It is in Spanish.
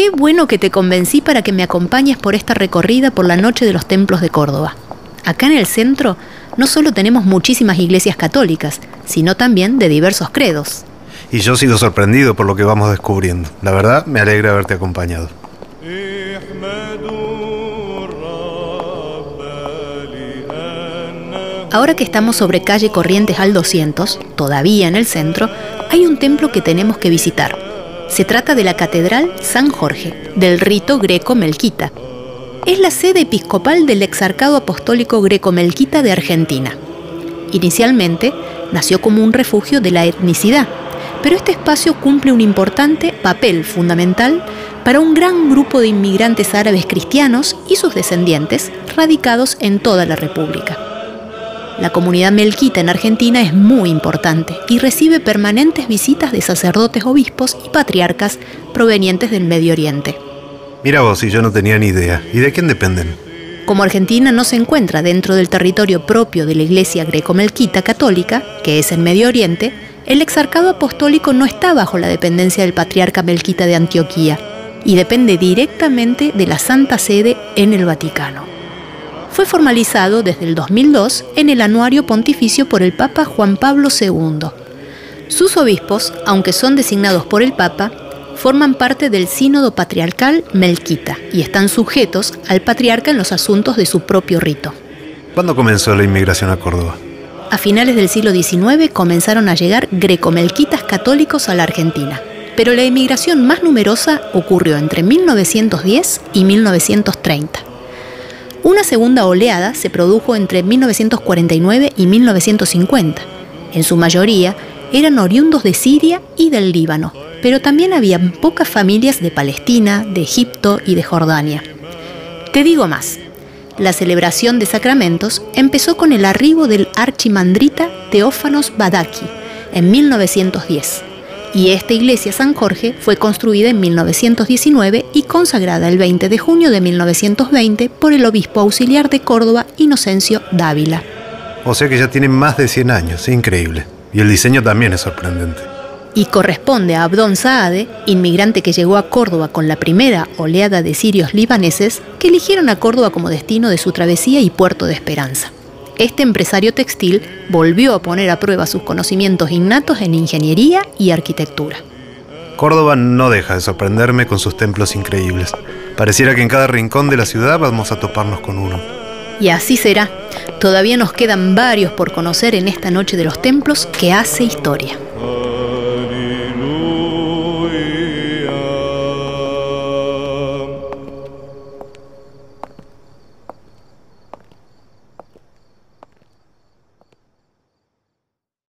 Qué bueno que te convencí para que me acompañes por esta recorrida por la noche de los templos de Córdoba. Acá en el centro no solo tenemos muchísimas iglesias católicas, sino también de diversos credos. Y yo sigo sorprendido por lo que vamos descubriendo. La verdad, me alegra haberte acompañado. Ahora que estamos sobre calle Corrientes al 200, todavía en el centro, hay un templo que tenemos que visitar. Se trata de la Catedral San Jorge, del rito greco-melquita. Es la sede episcopal del exarcado apostólico greco-melquita de Argentina. Inicialmente, nació como un refugio de la etnicidad, pero este espacio cumple un importante papel fundamental para un gran grupo de inmigrantes árabes cristianos y sus descendientes radicados en toda la República. La comunidad melquita en Argentina es muy importante y recibe permanentes visitas de sacerdotes, obispos y patriarcas provenientes del Medio Oriente. Mira vos, y yo no tenía ni idea. ¿Y de quién dependen? Como Argentina no se encuentra dentro del territorio propio de la Iglesia greco-melquita católica, que es en Medio Oriente, el exarcado apostólico no está bajo la dependencia del patriarca melquita de Antioquía y depende directamente de la Santa Sede en el Vaticano fue formalizado desde el 2002 en el anuario pontificio por el Papa Juan Pablo II. Sus obispos, aunque son designados por el Papa, forman parte del Sínodo Patriarcal Melquita y están sujetos al patriarca en los asuntos de su propio rito. ¿Cuándo comenzó la inmigración a Córdoba? A finales del siglo XIX comenzaron a llegar grecomelquitas católicos a la Argentina, pero la inmigración más numerosa ocurrió entre 1910 y 1930. Una segunda oleada se produjo entre 1949 y 1950. En su mayoría eran oriundos de Siria y del Líbano, pero también había pocas familias de Palestina, de Egipto y de Jordania. Te digo más, la celebración de sacramentos empezó con el arribo del archimandrita Teófanos Badaki en 1910 y esta iglesia San Jorge fue construida en 1919 y consagrada el 20 de junio de 1920 por el obispo auxiliar de Córdoba, Inocencio Dávila. O sea que ya tiene más de 100 años, increíble. Y el diseño también es sorprendente. Y corresponde a Abdón Saade, inmigrante que llegó a Córdoba con la primera oleada de sirios libaneses que eligieron a Córdoba como destino de su travesía y puerto de esperanza este empresario textil volvió a poner a prueba sus conocimientos innatos en ingeniería y arquitectura. Córdoba no deja de sorprenderme con sus templos increíbles. Pareciera que en cada rincón de la ciudad vamos a toparnos con uno. Y así será. Todavía nos quedan varios por conocer en esta noche de los templos que hace historia.